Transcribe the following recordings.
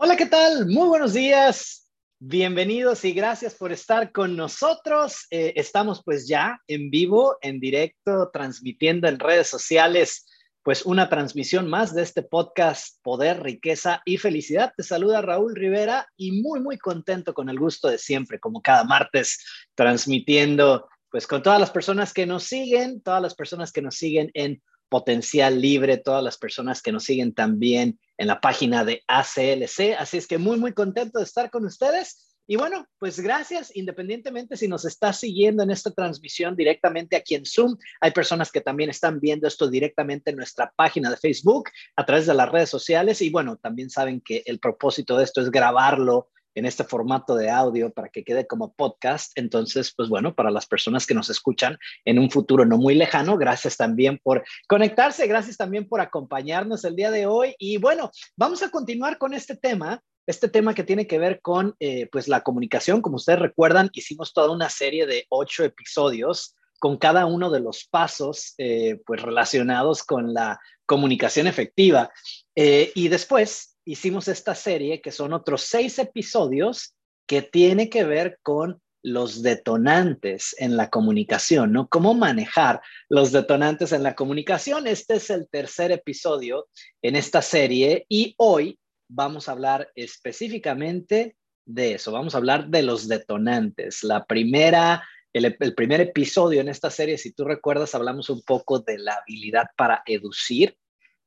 Hola, ¿qué tal? Muy buenos días. Bienvenidos y gracias por estar con nosotros. Eh, estamos pues ya en vivo, en directo, transmitiendo en redes sociales, pues una transmisión más de este podcast Poder, Riqueza y Felicidad. Te saluda Raúl Rivera y muy, muy contento con el gusto de siempre, como cada martes, transmitiendo pues con todas las personas que nos siguen, todas las personas que nos siguen en Potencial Libre, todas las personas que nos siguen también en la página de ACLC. Así es que muy, muy contento de estar con ustedes. Y bueno, pues gracias, independientemente si nos está siguiendo en esta transmisión directamente aquí en Zoom. Hay personas que también están viendo esto directamente en nuestra página de Facebook, a través de las redes sociales. Y bueno, también saben que el propósito de esto es grabarlo en este formato de audio para que quede como podcast. Entonces, pues bueno, para las personas que nos escuchan en un futuro no muy lejano, gracias también por conectarse, gracias también por acompañarnos el día de hoy. Y bueno, vamos a continuar con este tema. Este tema que tiene que ver con eh, pues la comunicación, como ustedes recuerdan, hicimos toda una serie de ocho episodios con cada uno de los pasos eh, pues relacionados con la comunicación efectiva. Eh, y después hicimos esta serie que son otros seis episodios que tiene que ver con los detonantes en la comunicación, ¿no? Cómo manejar los detonantes en la comunicación. Este es el tercer episodio en esta serie y hoy vamos a hablar específicamente de eso. Vamos a hablar de los detonantes. La primera, el, el primer episodio en esta serie, si tú recuerdas, hablamos un poco de la habilidad para educir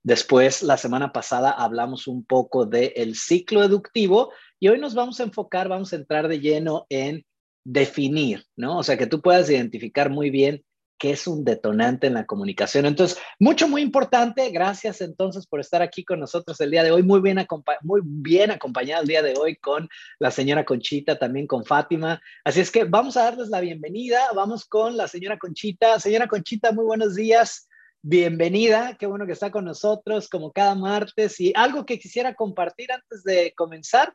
Después, la semana pasada hablamos un poco del ciclo educativo y hoy nos vamos a enfocar, vamos a entrar de lleno en definir, ¿no? O sea, que tú puedas identificar muy bien qué es un detonante en la comunicación. Entonces, mucho, muy importante. Gracias entonces por estar aquí con nosotros el día de hoy. Muy bien, muy bien acompañada el día de hoy con la señora Conchita, también con Fátima. Así es que vamos a darles la bienvenida. Vamos con la señora Conchita. Señora Conchita, muy buenos días bienvenida, qué bueno que está con nosotros como cada martes y algo que quisiera compartir antes de comenzar.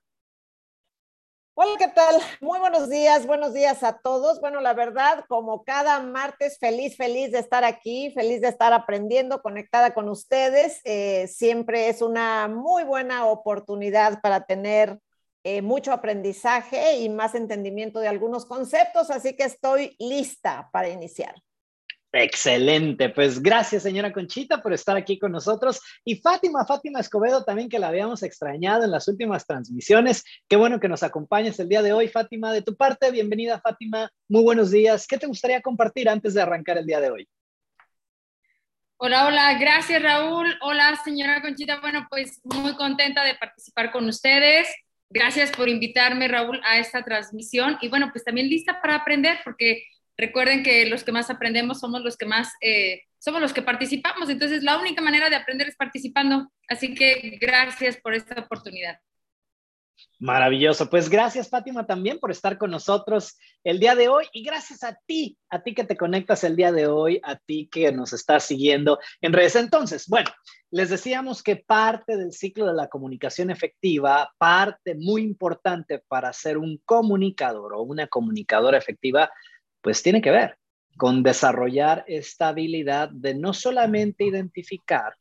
Hola, ¿qué tal? Muy buenos días, buenos días a todos. Bueno, la verdad, como cada martes, feliz, feliz de estar aquí, feliz de estar aprendiendo, conectada con ustedes. Eh, siempre es una muy buena oportunidad para tener eh, mucho aprendizaje y más entendimiento de algunos conceptos, así que estoy lista para iniciar. Excelente, pues gracias señora Conchita por estar aquí con nosotros y Fátima, Fátima Escobedo también que la habíamos extrañado en las últimas transmisiones. Qué bueno que nos acompañes el día de hoy, Fátima. De tu parte, bienvenida Fátima, muy buenos días. ¿Qué te gustaría compartir antes de arrancar el día de hoy? Hola, hola, gracias Raúl. Hola señora Conchita, bueno, pues muy contenta de participar con ustedes. Gracias por invitarme Raúl a esta transmisión y bueno, pues también lista para aprender porque Recuerden que los que más aprendemos somos los que más, eh, somos los que participamos. Entonces, la única manera de aprender es participando. Así que gracias por esta oportunidad. Maravilloso. Pues gracias, Fátima, también por estar con nosotros el día de hoy y gracias a ti, a ti que te conectas el día de hoy, a ti que nos estás siguiendo en redes. Entonces, bueno, les decíamos que parte del ciclo de la comunicación efectiva, parte muy importante para ser un comunicador o una comunicadora efectiva, pues tiene que ver con desarrollar esta habilidad de no solamente identificar,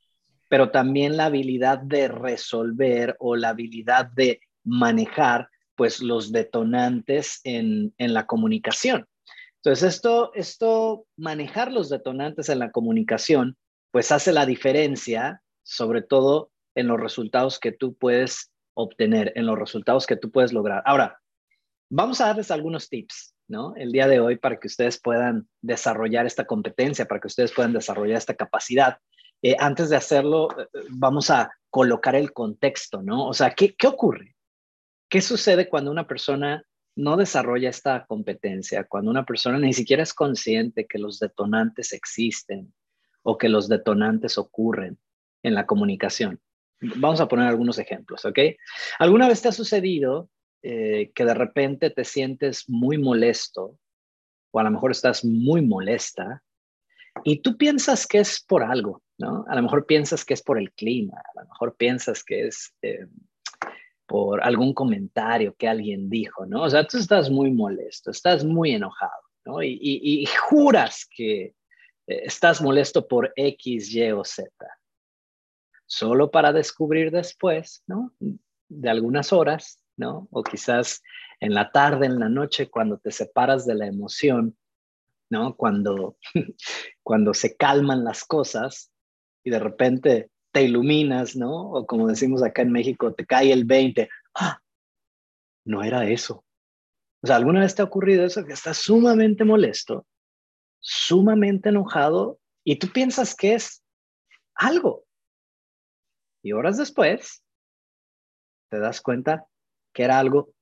pero también la habilidad de resolver o la habilidad de manejar pues los detonantes en, la comunicación. Entonces, esto, esto, manejar los detonantes en la comunicación, pues hace la diferencia, sobre todo en los resultados que tú puedes obtener, en los resultados que tú puedes lograr. Ahora, vamos a darles algunos tips. ¿No? El día de hoy para que ustedes puedan desarrollar esta competencia, para que ustedes puedan desarrollar esta capacidad. Eh, antes de hacerlo, eh, vamos a colocar el contexto, ¿no? O sea, ¿qué, ¿qué ocurre? ¿Qué sucede cuando una persona no desarrolla esta competencia, cuando una persona ni siquiera es consciente que los detonantes existen o que los detonantes ocurren en la comunicación? Vamos a poner algunos ejemplos, ¿ok? ¿Alguna vez te ha sucedido eh, que de repente te sientes muy molesto o a lo mejor estás muy molesta y tú piensas que es por algo, ¿no? A lo mejor piensas que es por el clima, a lo mejor piensas que es eh, por algún comentario que alguien dijo, ¿no? O sea, tú estás muy molesto, estás muy enojado, ¿no? Y, juras que eh, estás molesto por X, Y o Z. Solo para descubrir después, ¿no? de algunas horas, ¿no? O quizás en la tarde, en la noche, cuando te separas de la emoción, ¿no? Cuando, cuando se calman las cosas y de repente te iluminas, ¿no? O como decimos acá en México, te cae el 20. ¡Ah! No era eso. O sea, ¿alguna vez te ha ocurrido eso? Que estás sumamente molesto, sumamente enojado y tú piensas que es algo. Y horas después te das cuenta que era algo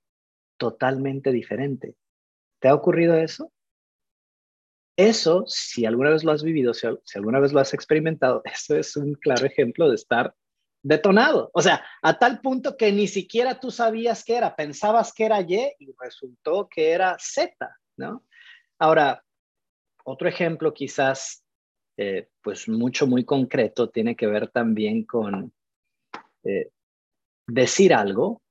totalmente diferente. ¿Te ha ocurrido eso? Eso, si alguna vez lo has vivido, si, alguna vez lo has experimentado, eso es un claro ejemplo de estar detonado. O sea, a tal punto que ni siquiera tú sabías qué era, pensabas que era Y y resultó que era Z, ¿no? Ahora, otro ejemplo quizás, eh, pues mucho, muy concreto, tiene que ver también con eh, decir algo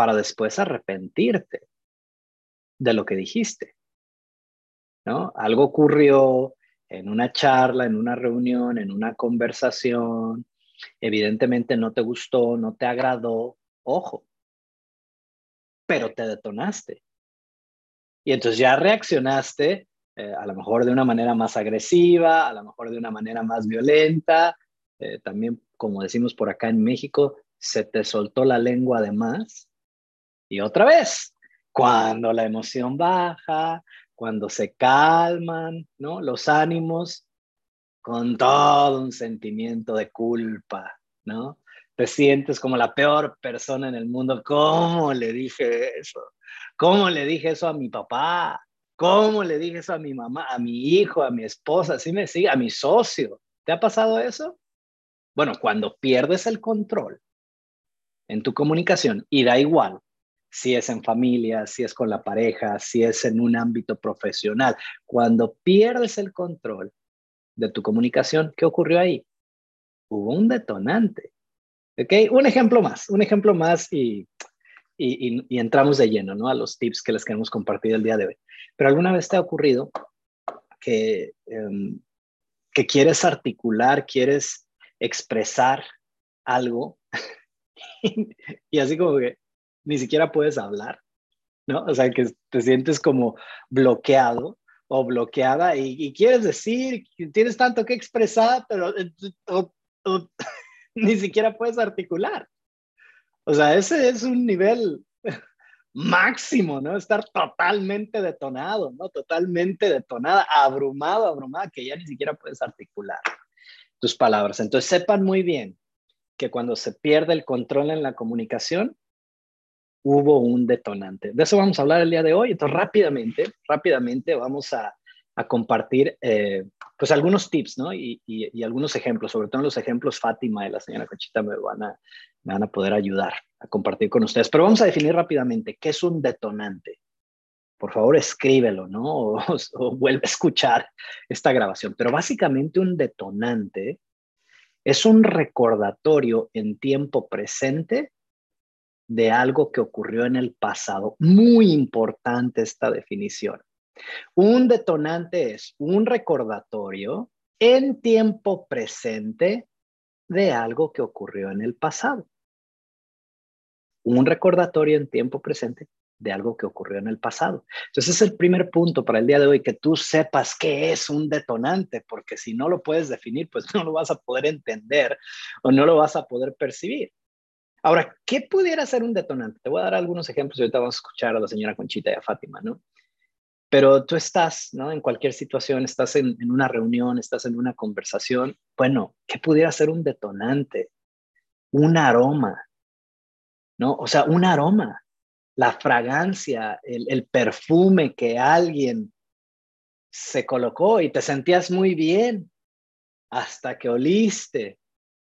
para después arrepentirte de lo que dijiste. ¿no? Algo ocurrió en una charla, en una reunión, en una conversación, evidentemente no te gustó, no te agradó, ojo, pero te detonaste. Y entonces ya reaccionaste eh, a lo mejor de una manera más agresiva, a lo mejor de una manera más violenta, eh, también como decimos por acá en México, se te soltó la lengua de más. Y otra vez, cuando la emoción baja, cuando se calman, ¿no? Los ánimos, con todo un sentimiento de culpa, ¿no? Te sientes como la peor persona en el mundo. ¿Cómo le dije eso? ¿Cómo le dije eso a mi papá? ¿Cómo le dije eso a mi mamá, a mi hijo, a mi esposa? Así me sigue, a mi socio. ¿Te ha pasado eso? Bueno, cuando pierdes el control en tu comunicación, y da igual si es en familia, si es con la pareja, si es en un ámbito profesional, cuando pierdes el control de tu comunicación, ¿qué ocurrió ahí? Hubo un detonante. ¿Ok? Un ejemplo más, un ejemplo más y, y, entramos de lleno ¿no? a los tips que les queremos compartir el día de hoy. Pero alguna vez te ha ocurrido que, em, que quieres articular, quieres expresar algo y así como que ni siquiera puedes hablar, ¿no? O sea, que te sientes como bloqueado o bloqueada y, quieres decir, tienes tanto que expresar, pero eh, ni siquiera puedes articular. O sea, ese es un nivel máximo, ¿no? Estar totalmente detonado, ¿no? Totalmente detonada, abrumado, abrumada, que ya ni siquiera puedes articular tus palabras. Entonces sepan muy bien que cuando se pierde el control en la comunicación, hubo un detonante. De eso vamos a hablar el día de hoy. Entonces rápidamente, rápidamente vamos a, compartir eh, pues algunos tips, ¿no? Y, algunos ejemplos, sobre todo los ejemplos Fátima y la señora Conchita me van, a, me van a poder ayudar a compartir con ustedes. Pero vamos a definir rápidamente qué es un detonante por favor escríbelo, ¿no? O, vuelve a escuchar esta grabación. Pero básicamente un detonante es un recordatorio en tiempo presente de algo que ocurrió en el pasado. Muy importante esta definición. Un detonante es un recordatorio en tiempo presente de algo que ocurrió en el pasado. Un recordatorio en tiempo presente de algo que ocurrió en el pasado. Entonces, es el primer punto para el día de hoy, que tú sepas qué es un detonante, porque si no lo puedes definir, pues no lo vas a poder entender o no lo vas a poder percibir. Ahora, ¿qué pudiera ser un detonante? Te voy a dar algunos ejemplos y ahorita vamos a escuchar a la señora Conchita y a Fátima, ¿no? Pero tú estás, ¿no? En cualquier situación, estás en, una reunión, estás en una conversación. Bueno, ¿qué pudiera ser un detonante? Un aroma, ¿no? O sea, un aroma la fragancia, el, perfume que alguien se colocó y te sentías muy bien hasta que oliste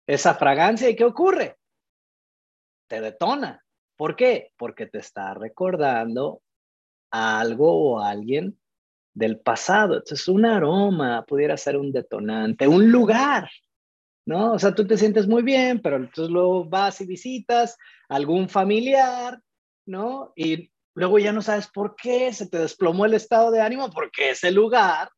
esa fragancia y ¿qué ocurre? Te detona. ¿Por qué? Porque te está recordando algo o alguien del pasado. Entonces, un aroma pudiera ser un detonante, un lugar, ¿no? O sea, tú te sientes muy bien, pero entonces luego vas y visitas a algún familiar ¿no? Y luego ya no sabes por qué se te desplomó el estado de ánimo, porque ese lugar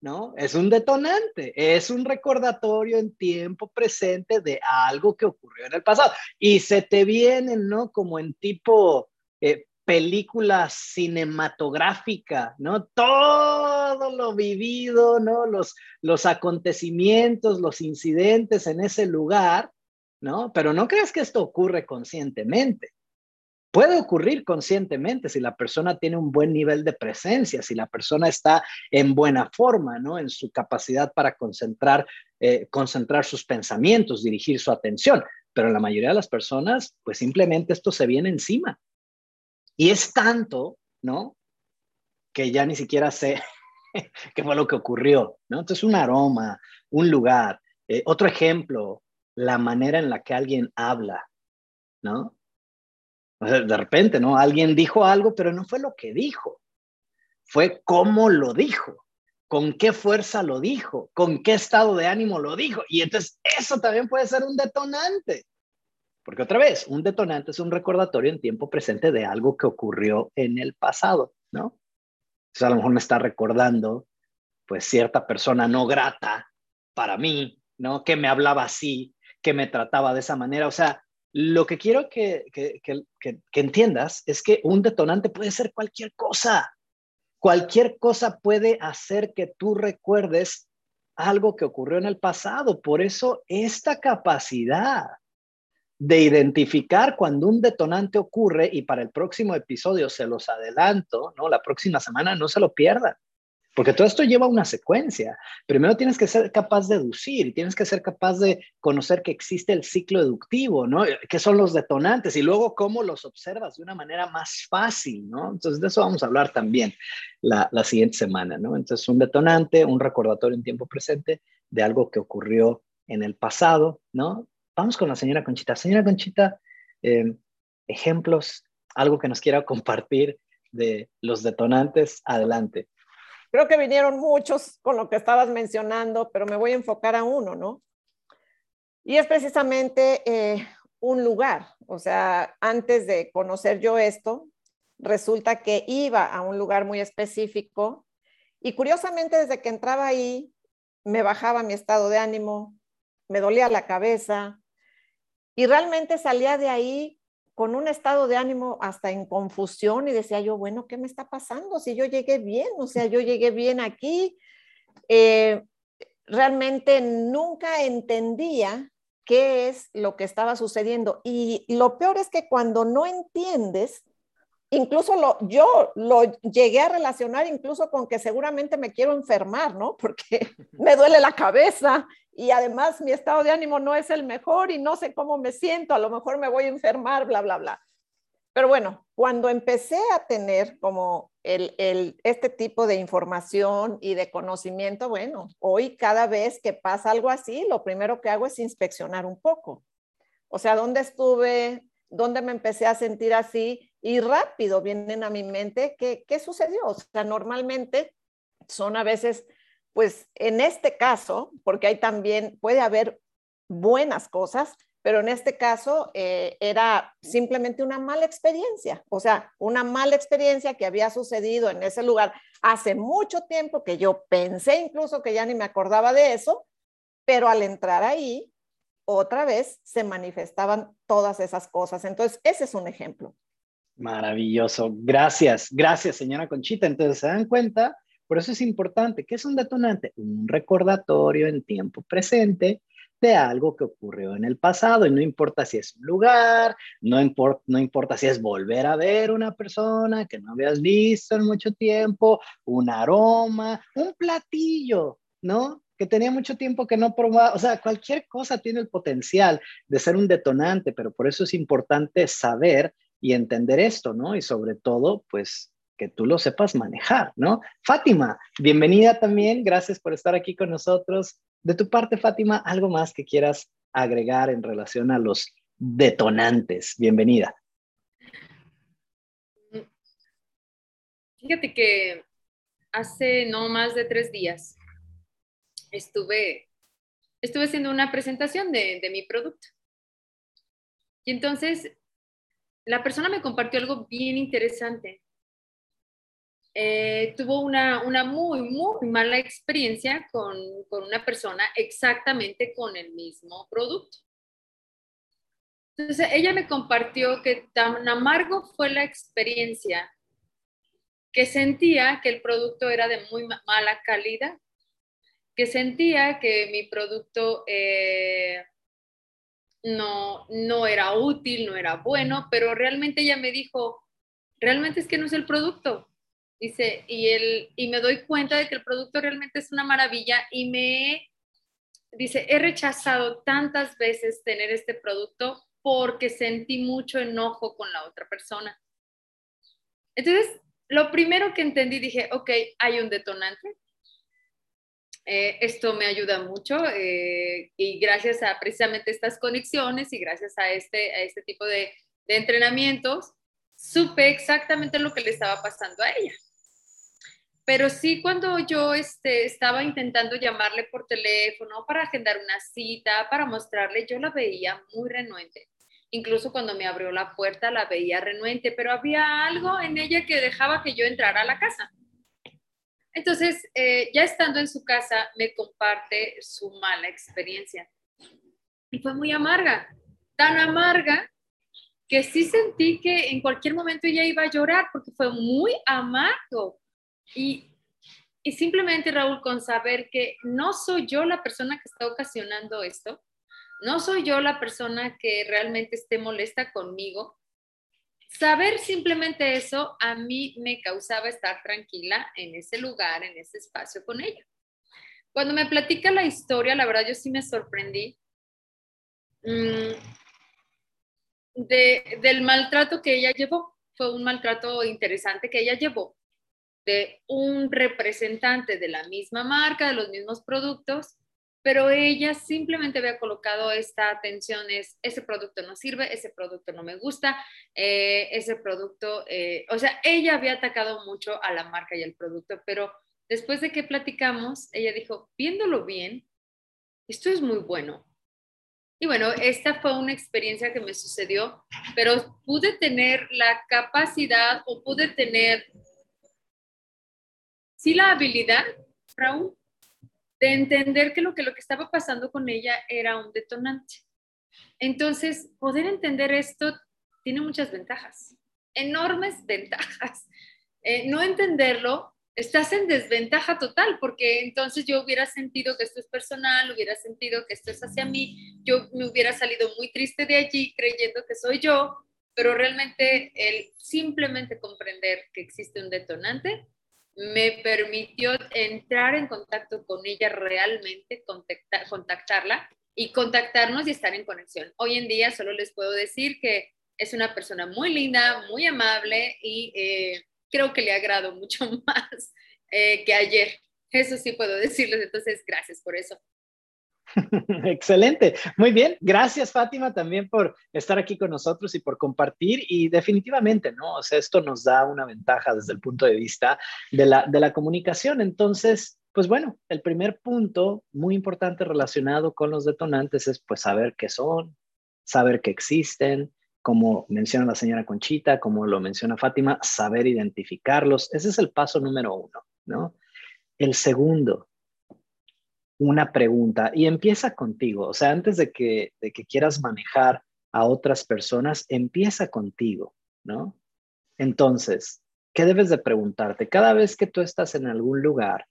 ¿no? Es un detonante, es un recordatorio en tiempo presente de algo que ocurrió en el pasado. Y se te vienen, ¿no? Como en tipo eh, película cinematográfica, ¿no? Todo lo vivido, ¿no? Los, los acontecimientos, los incidentes en ese lugar, ¿no? Pero no creas que esto ocurre conscientemente. Puede ocurrir conscientemente si la persona tiene un buen nivel de presencia, si la persona está en buena forma, ¿no? En su capacidad para concentrar, eh, concentrar sus pensamientos, dirigir su atención. Pero la mayoría de las personas, pues simplemente esto se viene encima. Y es tanto, ¿no? Que ya ni siquiera sé qué fue lo que ocurrió, ¿no? Entonces, un aroma, un lugar. Eh, otro ejemplo, la manera en la que alguien habla, ¿no? De repente, ¿no? Alguien dijo algo, pero no fue lo que dijo. Fue cómo lo dijo, con qué fuerza lo dijo, con qué estado de ánimo lo dijo. Y entonces eso también puede ser un detonante. Porque otra vez, un detonante es un recordatorio en tiempo presente de algo que ocurrió en el pasado, ¿no? Entonces a lo mejor me está recordando, pues, cierta persona no grata para mí, ¿no? Que me hablaba así, que me trataba de esa manera. O sea, lo que quiero que, entiendas es que un detonante puede ser cualquier cosa. Cualquier cosa puede hacer que tú recuerdes algo que ocurrió en el pasado. Por eso esta capacidad de identificar cuando un detonante ocurre y para el próximo episodio se los adelanto, ¿no? La próxima semana no se lo pierdan. Porque todo esto lleva una secuencia. Primero tienes que ser capaz de deducir tienes que ser capaz de conocer que existe el ciclo deductivo, ¿no? ¿Qué son los detonantes? Y luego cómo los observas de una manera más fácil, ¿no? Entonces de eso vamos a hablar también la, la siguiente semana, ¿no? Entonces un detonante, un recordatorio en tiempo presente de algo que ocurrió en el pasado, ¿no? Vamos con la señora Conchita. Señora Conchita, eh, ejemplos, algo que nos quiera compartir de los detonantes, adelante. Creo que vinieron muchos con lo que estabas mencionando, pero me voy a enfocar a uno, ¿no? Y es precisamente eh, un lugar. O sea, antes de conocer yo esto, resulta que iba a un lugar muy específico y curiosamente desde que entraba ahí, me bajaba mi estado de ánimo, me dolía la cabeza y realmente salía de ahí con un estado de ánimo hasta en confusión y decía yo, bueno, ¿qué me está pasando? Si yo llegué bien, o sea, yo llegué bien aquí. Eh, realmente nunca entendía qué es lo que estaba sucediendo. Y lo peor es que cuando no entiendes, incluso lo, yo lo llegué a relacionar incluso con que seguramente me quiero enfermar, ¿no? Porque me duele la cabeza y además mi estado de ánimo no es el mejor y no sé cómo me siento, a lo mejor me voy a enfermar, bla, bla, bla. Pero bueno, cuando empecé a tener como el, el, este tipo de información y de conocimiento, bueno, hoy cada vez que pasa algo así, lo primero que hago es inspeccionar un poco. O sea, ¿dónde estuve? ¿Dónde me empecé a sentir así? Y rápido vienen a mi mente qué, qué sucedió. O sea, normalmente son a veces pues en este caso, porque hay también, puede haber buenas cosas, pero en este caso eh, era simplemente una mala experiencia, o sea, una mala experiencia que había sucedido en ese lugar hace mucho tiempo que yo pensé incluso que ya ni me acordaba de eso, pero al entrar ahí, otra vez se manifestaban todas esas cosas. Entonces, ese es un ejemplo. Maravilloso. Gracias, gracias, señora Conchita. Entonces, se dan cuenta por eso es importante. ¿Qué es un detonante? Un recordatorio en tiempo presente de algo que ocurrió en el pasado y no importa si es un lugar, no, importa, no importa si es volver a ver una persona que no habías visto en mucho tiempo, un aroma, un platillo, ¿no? Que tenía mucho tiempo que no probaba, o sea, cualquier cosa tiene el potencial de ser un detonante, pero por eso es importante saber y entender esto, ¿no? Y sobre todo, pues que tú lo sepas manejar, ¿no? Fátima, bienvenida también, gracias por estar aquí con nosotros. De tu parte, Fátima, algo más que quieras agregar en relación a los detonantes. Bienvenida. Fíjate que hace no más de tres días estuve, estuve haciendo una presentación de, de mi producto. Y entonces la persona me compartió algo bien interesante eh, tuvo una, muy, muy mala experiencia con, con una persona exactamente con el mismo producto. Entonces, ella me compartió que tan amargo fue la experiencia que sentía que el producto era de muy mala calidad, que sentía que mi producto eh, no, no era útil, no era bueno, pero realmente ella me dijo, realmente es que no es el producto. Dice, y, el, y me doy cuenta de que el producto realmente es una maravilla y me, dice, he rechazado tantas veces tener este producto porque sentí mucho enojo con la otra persona. Entonces, lo primero que entendí, dije, ok, hay un detonante. Eh, esto me ayuda mucho eh, y gracias a precisamente estas conexiones y gracias a este, a este tipo de, de entrenamientos, supe exactamente lo que le estaba pasando a ella. Pero sí, cuando yo este, estaba intentando llamarle por teléfono para agendar una cita, para mostrarle, yo la veía muy renuente. Incluso cuando me abrió la puerta la veía renuente, pero había algo en ella que dejaba que yo entrara a la casa. Entonces, eh, ya estando en su casa, me comparte su mala experiencia. Y fue muy amarga, tan amarga que sí sentí que en cualquier momento ella iba a llorar porque fue muy amargo. Y, y simplemente, Raúl, con saber que no soy yo la persona que está ocasionando esto, no soy yo la persona que realmente esté molesta conmigo. Saber simplemente eso a mí me causaba estar tranquila en ese lugar, en ese espacio con ella. Cuando me platica la historia, la verdad yo sí me sorprendí mm, del maltrato que ella llevó. Fue un maltrato interesante que ella llevó de un representante de la misma marca, de los mismos productos, pero ella simplemente había colocado esta atención, es, ese producto no sirve, ese producto no me gusta, eh, ese producto, eh, o sea, ella había atacado mucho a la marca y al producto, pero después de que platicamos, ella dijo, viéndolo bien, esto es muy bueno. Y bueno, esta fue una experiencia que me sucedió, pero pude tener la capacidad o pude tener, sí, la habilidad, Raúl, de entender que lo, que lo que estaba pasando con ella era un detonante. Entonces, poder entender esto tiene muchas ventajas, enormes ventajas. Eh, no entenderlo, estás en desventaja total, porque entonces yo hubiera sentido que esto es personal, hubiera sentido que esto es hacia mí, yo me hubiera salido muy triste de allí creyendo que soy yo, pero realmente el simplemente comprender que existe un detonante me permitió entrar en contacto con ella realmente, contactarla y contactarnos y estar en conexión. Hoy en día solo les puedo decir que es una persona muy linda, muy amable y eh, creo que le agrado mucho más eh, que ayer. Eso sí puedo decirles, entonces gracias por eso. Excelente, muy bien. Gracias Fátima también por estar aquí con nosotros y por compartir y definitivamente, ¿no? O sea, esto nos da una ventaja desde el punto de vista de la, de la comunicación. Entonces, pues bueno, el primer punto muy importante relacionado con los detonantes es pues saber qué son, saber que existen, como menciona la señora Conchita, como lo menciona Fátima, saber identificarlos. Ese es el paso número uno, ¿no? El segundo, una pregunta y empieza contigo. O sea, antes de que, de que quieras manejar a otras personas, empieza contigo, ¿no? Entonces, ¿qué debes de preguntarte? Cada vez que tú estás en algún lugar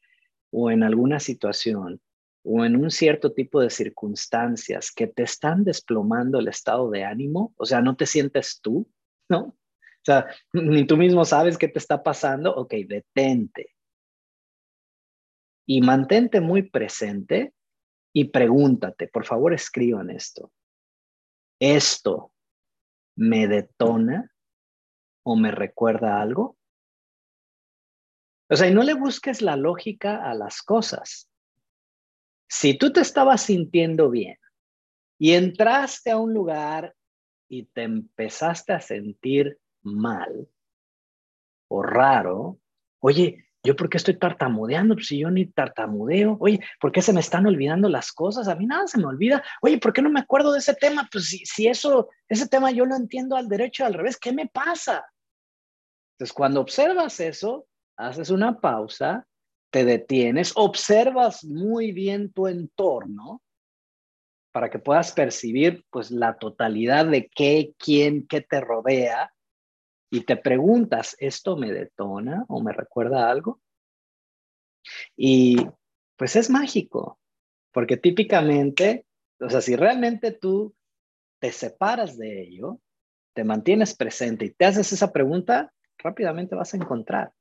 o en alguna situación o en un cierto tipo de circunstancias que te están desplomando el estado de ánimo, o sea, no te sientes tú, ¿no? O sea, ni tú mismo sabes qué te está pasando, ok, detente, y mantente muy presente y pregúntate, por favor escriban esto. ¿Esto me detona o me recuerda algo? O sea, y no le busques la lógica a las cosas. Si tú te estabas sintiendo bien y entraste a un lugar y te empezaste a sentir mal o raro, oye, ¿Yo por qué estoy tartamudeando? Pues si yo ni tartamudeo. Oye, ¿por qué se me están olvidando las cosas? A mí nada se me olvida. Oye, ¿por qué no me acuerdo de ese tema? Pues si, si eso, ese tema yo lo entiendo al derecho y al revés, ¿qué me pasa? Entonces, cuando observas eso, haces una pausa, te detienes, observas muy bien tu entorno para que puedas percibir pues la totalidad de qué, quién, qué te rodea y te preguntas, ¿esto me detona o me recuerda algo? Y pues es mágico, porque típicamente, o sea, si realmente tú te separas de ello, te mantienes presente y te haces esa pregunta, rápidamente vas a encontrar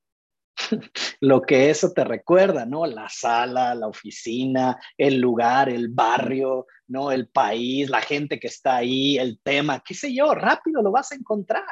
lo que eso te recuerda, ¿no? La sala, la oficina, el lugar, el barrio, ¿no? El país, la gente que está ahí, el tema, qué sé yo, rápido lo vas a encontrar.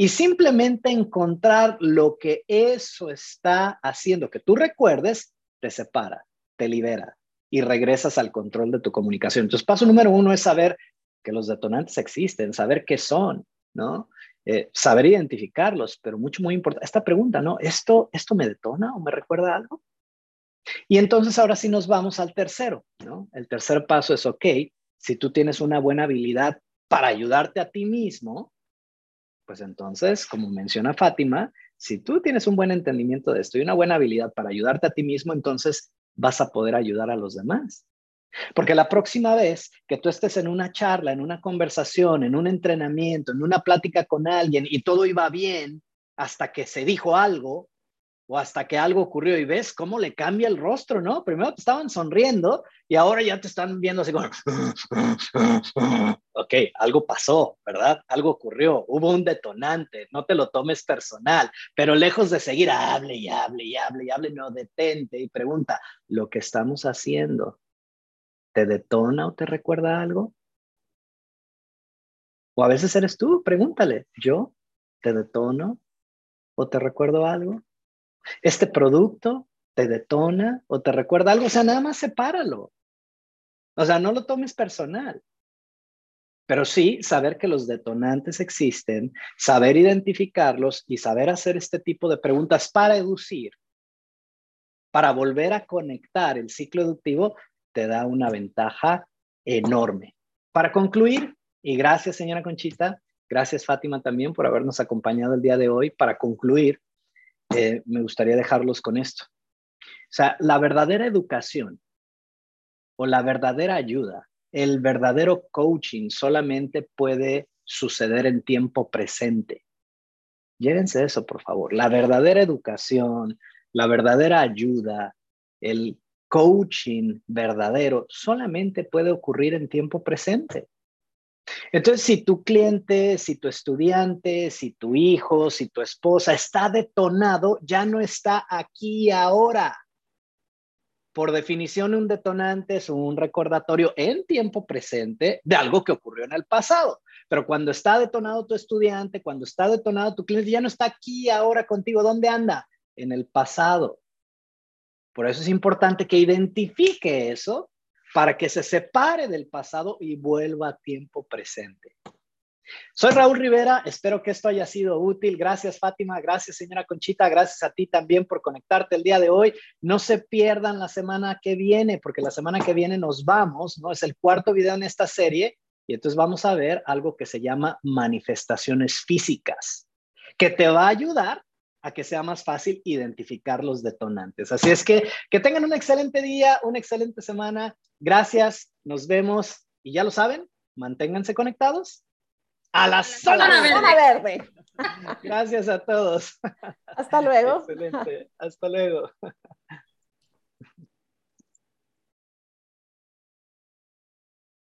Y simplemente encontrar lo que eso está haciendo, que tú recuerdes, te separa, te libera y regresas al control de tu comunicación. Entonces, paso número uno es saber que los detonantes existen, saber qué son, ¿no? Eh, saber identificarlos, pero mucho, muy importante, esta pregunta, ¿no? ¿Esto, ¿Esto me detona o me recuerda algo? Y entonces ahora sí nos vamos al tercero, ¿no? El tercer paso es, ok, si tú tienes una buena habilidad para ayudarte a ti mismo, pues entonces, como menciona Fátima, si tú tienes un buen entendimiento de esto y una buena habilidad para ayudarte a ti mismo, entonces vas a poder ayudar a los demás. Porque la próxima vez que tú estés en una charla, en una conversación, en un entrenamiento, en una plática con alguien y todo iba bien hasta que se dijo algo o hasta que algo ocurrió y ves cómo le cambia el rostro, ¿no? Primero te estaban sonriendo y ahora ya te están viendo así como, ok, algo pasó, ¿verdad? Algo ocurrió, hubo un detonante, no te lo tomes personal, pero lejos de seguir, hable y hable y hable y hable, no, detente y pregunta, ¿lo que estamos haciendo te detona o te recuerda algo? O a veces eres tú, pregúntale, ¿yo te detono o te recuerdo algo? ¿Este producto te detona o te recuerda algo? O sea, nada más sepáralo. O sea, no lo tomes personal. Pero sí saber que los detonantes existen, saber identificarlos y saber hacer este tipo de preguntas para educir, para volver a conectar el ciclo educativo, te da una ventaja enorme. Para concluir, y gracias señora Conchita, gracias Fátima también por habernos acompañado el día de hoy, para concluir, eh, me gustaría dejarlos con esto. O sea, la verdadera educación o la verdadera ayuda, el verdadero coaching solamente puede suceder en tiempo presente. Llévense eso, por favor. La verdadera educación, la verdadera ayuda, el coaching verdadero solamente puede ocurrir en tiempo presente. Entonces, si tu cliente, si tu estudiante, si tu hijo, si tu esposa está detonado, ya no está aquí ahora. Por definición, un detonante es un recordatorio en tiempo presente de algo que ocurrió en el pasado. Pero cuando está detonado tu estudiante, cuando está detonado tu cliente, ya no está aquí ahora contigo. ¿Dónde anda? En el pasado. Por eso es importante que identifique eso para que se separe del pasado y vuelva a tiempo presente. Soy Raúl Rivera, espero que esto haya sido útil. Gracias Fátima, gracias señora Conchita, gracias a ti también por conectarte el día de hoy. No se pierdan la semana que viene, porque la semana que viene nos vamos, ¿no? Es el cuarto video en esta serie y entonces vamos a ver algo que se llama manifestaciones físicas, que te va a ayudar a que sea más fácil identificar los detonantes. Así es que que tengan un excelente día, una excelente semana. Gracias, nos vemos y ya lo saben, manténganse conectados a la zona, verde. Gracias a todos. Hasta luego. Excelente. Hasta luego.